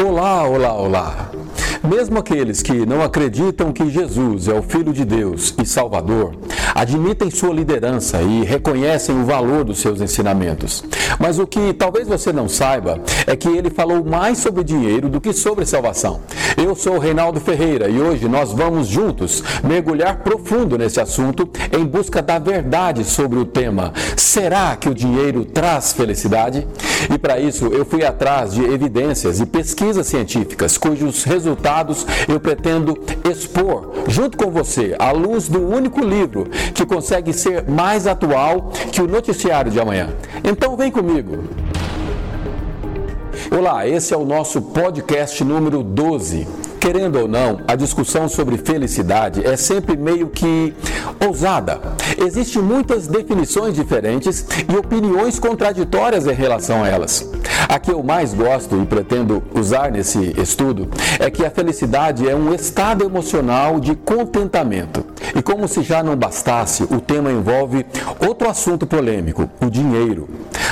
Olá, olá, olá. Mesmo aqueles que não acreditam que Jesus é o Filho de Deus e Salvador, admitem sua liderança e reconhecem o valor dos seus ensinamentos. Mas o que talvez você não saiba é que ele falou mais sobre dinheiro do que sobre salvação. Eu sou o Reinaldo Ferreira e hoje nós vamos juntos mergulhar profundo nesse assunto em busca da verdade sobre o tema: será que o dinheiro traz felicidade? E para isso eu fui atrás de evidências e pesquisas científicas cujos resultados eu pretendo expor junto com você à luz do único livro que consegue ser mais atual que o noticiário de amanhã. Então vem comigo. Olá, esse é o nosso podcast número 12. Querendo ou não, a discussão sobre felicidade é sempre meio que ousada. Existem muitas definições diferentes e opiniões contraditórias em relação a elas. A que eu mais gosto e pretendo usar nesse estudo é que a felicidade é um estado emocional de contentamento. E como se já não bastasse, o tema envolve outro assunto polêmico, o dinheiro.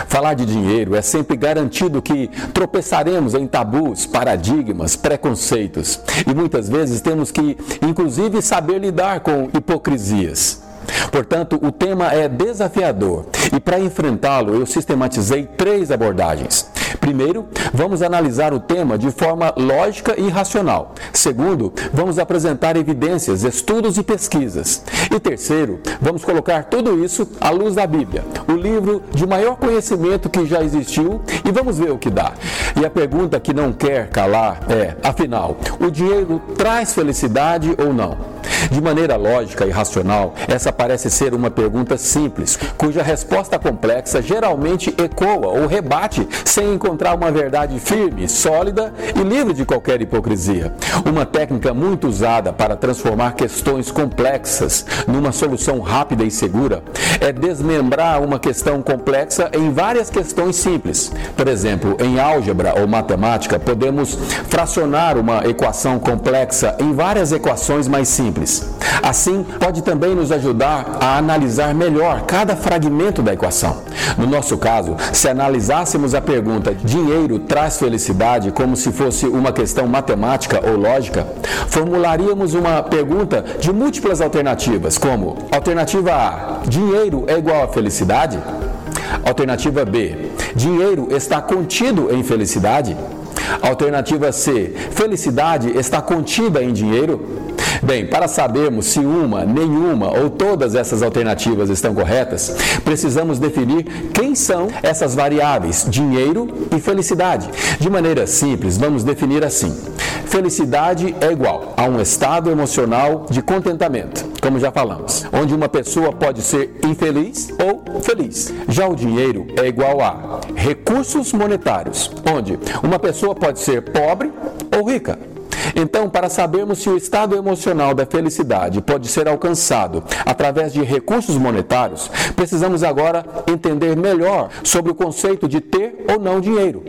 Falar de dinheiro é sempre garantido que tropeçaremos em tabus, paradigmas, preconceitos. E muitas vezes temos que, inclusive, saber lidar com hipocrisias. Portanto, o tema é desafiador e para enfrentá-lo eu sistematizei três abordagens. Primeiro, vamos analisar o tema de forma lógica e racional. Segundo, vamos apresentar evidências, estudos e pesquisas. E terceiro, vamos colocar tudo isso à luz da Bíblia, o livro de maior conhecimento que já existiu, e vamos ver o que dá. E a pergunta que não quer calar é: afinal, o dinheiro traz felicidade ou não? De maneira lógica e racional, essa parece ser uma pergunta simples, cuja resposta complexa geralmente ecoa ou rebate sem encontrar uma verdade firme, sólida e livre de qualquer hipocrisia. Uma técnica muito usada para transformar questões complexas numa solução rápida e segura é desmembrar uma questão complexa em várias questões simples. Por exemplo, em álgebra ou matemática, podemos fracionar uma equação complexa em várias equações mais simples. Assim, pode também nos ajudar a analisar melhor cada fragmento da equação. No nosso caso, se analisássemos a pergunta dinheiro traz felicidade como se fosse uma questão matemática ou lógica, formularíamos uma pergunta de múltiplas alternativas, como alternativa A: dinheiro é igual a felicidade? Alternativa B: dinheiro está contido em felicidade? Alternativa C: felicidade está contida em dinheiro? Bem, para sabermos se uma, nenhuma ou todas essas alternativas estão corretas, precisamos definir quem são essas variáveis, dinheiro e felicidade. De maneira simples, vamos definir assim: felicidade é igual a um estado emocional de contentamento, como já falamos, onde uma pessoa pode ser infeliz ou feliz. Já o dinheiro é igual a recursos monetários, onde uma pessoa pode ser pobre ou rica. Então, para sabermos se o estado emocional da felicidade pode ser alcançado através de recursos monetários, precisamos agora entender melhor sobre o conceito de ter ou não dinheiro.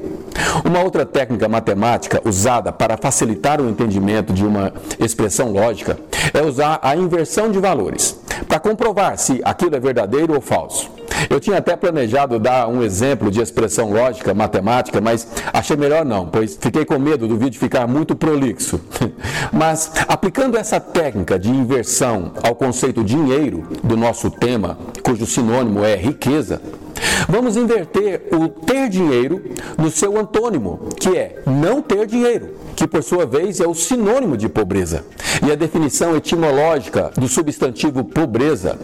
Uma outra técnica matemática usada para facilitar o entendimento de uma expressão lógica é usar a inversão de valores, para comprovar se aquilo é verdadeiro ou falso. Eu tinha até planejado dar um exemplo de expressão lógica, matemática, mas achei melhor não, pois fiquei com medo do vídeo ficar muito prolixo. Mas aplicando essa técnica de inversão ao conceito dinheiro do nosso tema, cujo sinônimo é riqueza, vamos inverter o ter dinheiro no seu antônimo, que é não ter dinheiro que por sua vez é o sinônimo de pobreza. E a definição etimológica do substantivo pobreza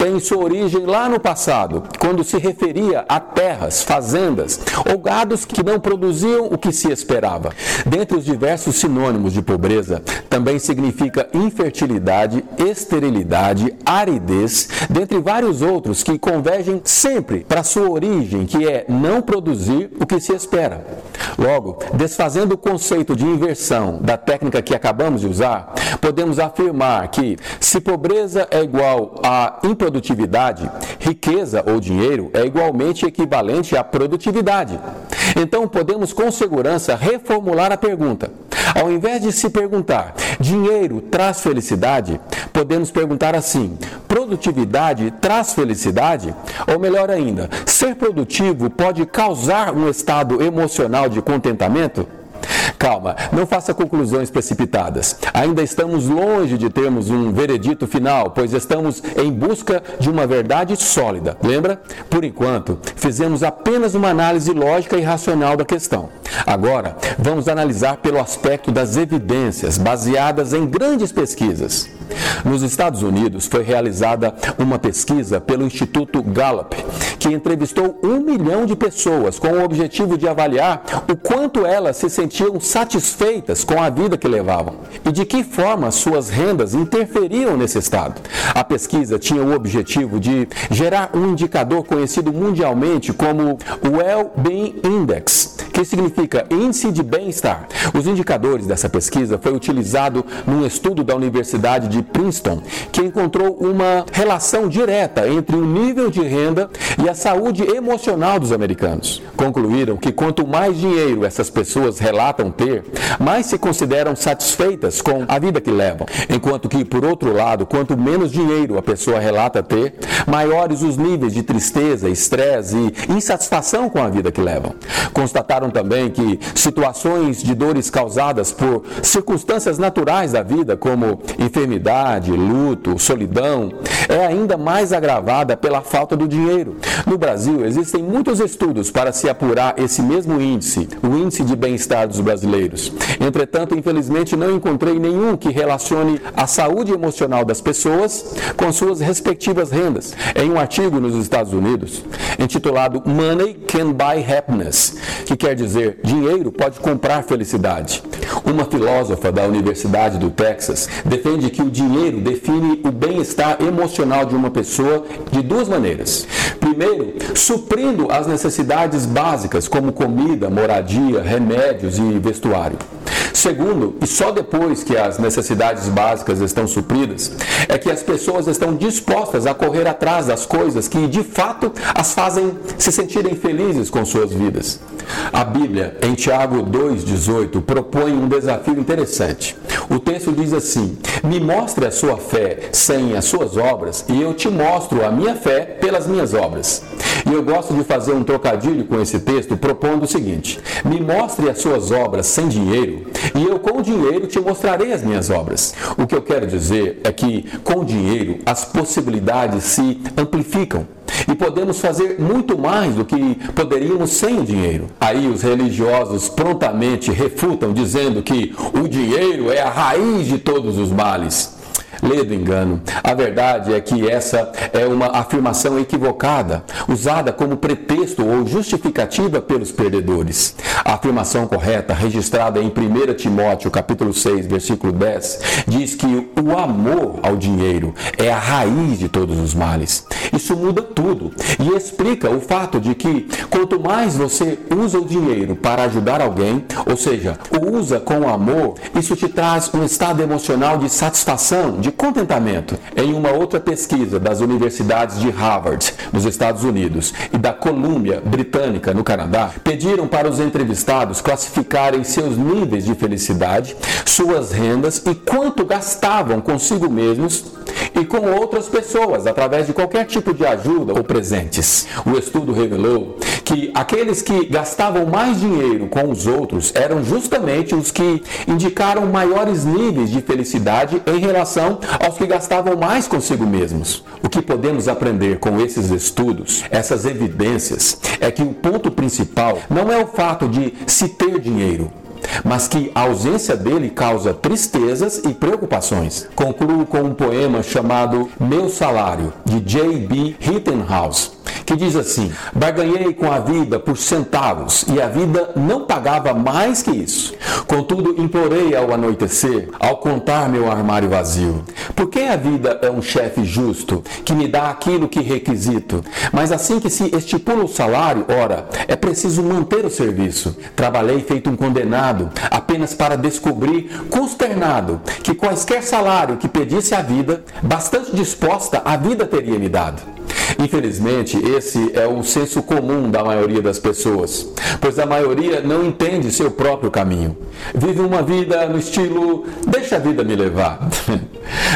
tem sua origem lá no passado, quando se referia a terras, fazendas ou gados que não produziam o que se esperava. Dentre os diversos sinônimos de pobreza, também significa infertilidade, esterilidade, aridez, dentre vários outros que convergem sempre para sua origem, que é não produzir o que se espera. Logo, desfazendo o conceito de inversão da técnica que acabamos de usar, podemos afirmar que se pobreza é igual a improdutividade, riqueza ou dinheiro é igualmente equivalente à produtividade. Então podemos com segurança reformular a pergunta. Ao invés de se perguntar, dinheiro traz felicidade, podemos perguntar assim: produtividade traz felicidade? Ou melhor ainda, ser produtivo pode causar um estado emocional de contentamento? Calma, não faça conclusões precipitadas. Ainda estamos longe de termos um veredito final, pois estamos em busca de uma verdade sólida. Lembra? Por enquanto, fizemos apenas uma análise lógica e racional da questão. Agora, vamos analisar pelo aspecto das evidências baseadas em grandes pesquisas. Nos Estados Unidos foi realizada uma pesquisa pelo Instituto Gallup, que entrevistou um milhão de pessoas com o objetivo de avaliar o quanto elas se sentiam satisfeitas com a vida que levavam e de que forma suas rendas interferiam nesse estado. A pesquisa tinha o objetivo de gerar um indicador conhecido mundialmente como Well-Being Index, que significa Índice de Bem-Estar. Os indicadores dessa pesquisa foi utilizado num estudo da Universidade de Princeton, que encontrou uma relação direta entre o nível de renda e a saúde emocional dos americanos. Concluíram que quanto mais dinheiro essas pessoas relatam ter, mais se consideram satisfeitas com a vida que levam. Enquanto que, por outro lado, quanto menos dinheiro a pessoa relata ter, maiores os níveis de tristeza, estresse e insatisfação com a vida que levam. Constataram também que situações de dores causadas por circunstâncias naturais da vida, como enfermidade, luto, solidão, é ainda mais agravada pela falta do dinheiro. No Brasil, existem muitos estudos para se apurar esse mesmo índice, o índice de bem-estar dos brasileiros. Entretanto, infelizmente, não encontrei nenhum que relacione a saúde emocional das pessoas com suas respectivas rendas. Em um artigo nos Estados Unidos, intitulado Money Can Buy Happiness, que quer dizer dinheiro pode comprar felicidade. Uma filósofa da Universidade do Texas defende que o dinheiro define o bem-estar emocional de uma pessoa de duas maneiras. Primeiro, suprindo as necessidades básicas como comida, moradia, remédios e vestuário. Segundo, e só depois que as necessidades básicas estão supridas, é que as pessoas estão dispostas a correr atrás das coisas que de fato as fazem se sentirem felizes com suas vidas. A Bíblia, em Tiago 2,18, propõe um desafio interessante. O texto diz assim: Me mostre a sua fé sem as suas obras, e eu te mostro a minha fé pelas minhas obras. E eu gosto de fazer um trocadilho com esse texto, propondo o seguinte: Me mostre as suas obras sem dinheiro, e eu com dinheiro te mostrarei as minhas obras. O que eu quero dizer é que com dinheiro as possibilidades se amplificam e podemos fazer muito mais do que poderíamos sem o dinheiro. Aí os religiosos prontamente refutam, dizendo que o dinheiro é a raiz de todos os males. Lê do engano. A verdade é que essa é uma afirmação equivocada, usada como pretexto ou justificativa pelos perdedores. A afirmação correta, registrada em 1 Timóteo capítulo 6, versículo 10, diz que o amor ao dinheiro é a raiz de todos os males. Isso muda tudo e explica o fato de que quanto mais você usa o dinheiro para ajudar alguém, ou seja, o usa com amor, isso te traz um estado emocional de satisfação, de de contentamento. Em uma outra pesquisa das universidades de Harvard, nos Estados Unidos, e da Columbia Britânica, no Canadá, pediram para os entrevistados classificarem seus níveis de felicidade, suas rendas e quanto gastavam consigo mesmos e com outras pessoas através de qualquer tipo de ajuda ou presentes. O estudo revelou que aqueles que gastavam mais dinheiro com os outros eram justamente os que indicaram maiores níveis de felicidade em relação aos que gastavam mais consigo mesmos. O que podemos aprender com esses estudos, essas evidências, é que o ponto principal não é o fato de se ter dinheiro, mas que a ausência dele causa tristezas e preocupações. Concluo com um poema chamado Meu Salário, de J.B. Rittenhouse que diz assim: Barganhei com a vida por centavos e a vida não pagava mais que isso. Contudo, implorei ao anoitecer, ao contar meu armário vazio. Por que a vida é um chefe justo, que me dá aquilo que requisito? Mas assim que se estipula o salário, ora, é preciso manter o serviço. Trabalhei feito um condenado, apenas para descobrir, consternado, que quaisquer salário que pedisse a vida, bastante disposta, a vida teria me dado. Infelizmente, esse é o senso comum da maioria das pessoas, pois a maioria não entende seu próprio caminho. Vive uma vida no estilo deixa a vida me levar.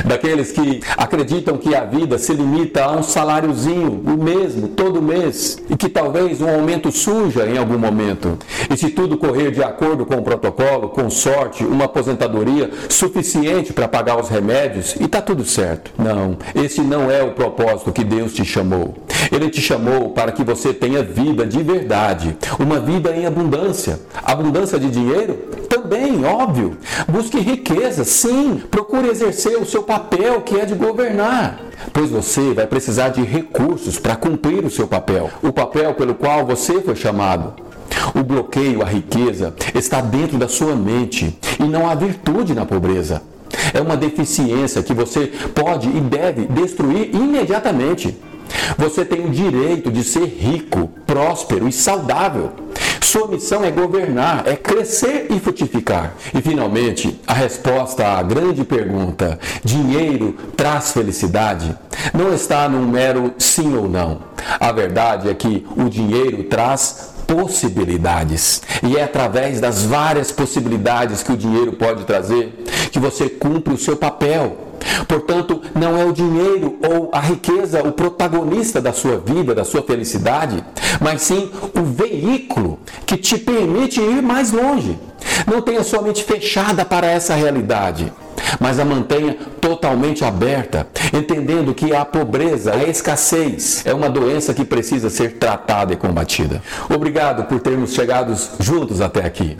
daqueles que acreditam que a vida se limita a um saláriozinho, o mesmo, todo mês, e que talvez um aumento surja em algum momento. E se tudo correr de acordo com o protocolo, com sorte, uma aposentadoria suficiente para pagar os remédios, e está tudo certo. Não, esse não é o propósito que Deus te chamou. Ele te chamou para que você tenha vida de verdade, uma vida em abundância. Abundância de dinheiro? Também, óbvio. Busque riqueza, sim. Procure exercer o seu papel, que é de governar. Pois você vai precisar de recursos para cumprir o seu papel, o papel pelo qual você foi chamado. O bloqueio à riqueza está dentro da sua mente e não há virtude na pobreza. É uma deficiência que você pode e deve destruir imediatamente. Você tem o direito de ser rico, próspero e saudável. Sua missão é governar, é crescer e frutificar. E finalmente, a resposta à grande pergunta: dinheiro traz felicidade? Não está num mero sim ou não. A verdade é que o dinheiro traz possibilidades. E é através das várias possibilidades que o dinheiro pode trazer que você cumpre o seu papel. Portanto, não é o dinheiro ou a riqueza o protagonista da sua vida, da sua felicidade, mas sim o veículo que te permite ir mais longe. Não tenha sua mente fechada para essa realidade, mas a mantenha totalmente aberta, entendendo que a pobreza, a escassez é uma doença que precisa ser tratada e combatida. Obrigado por termos chegado juntos até aqui.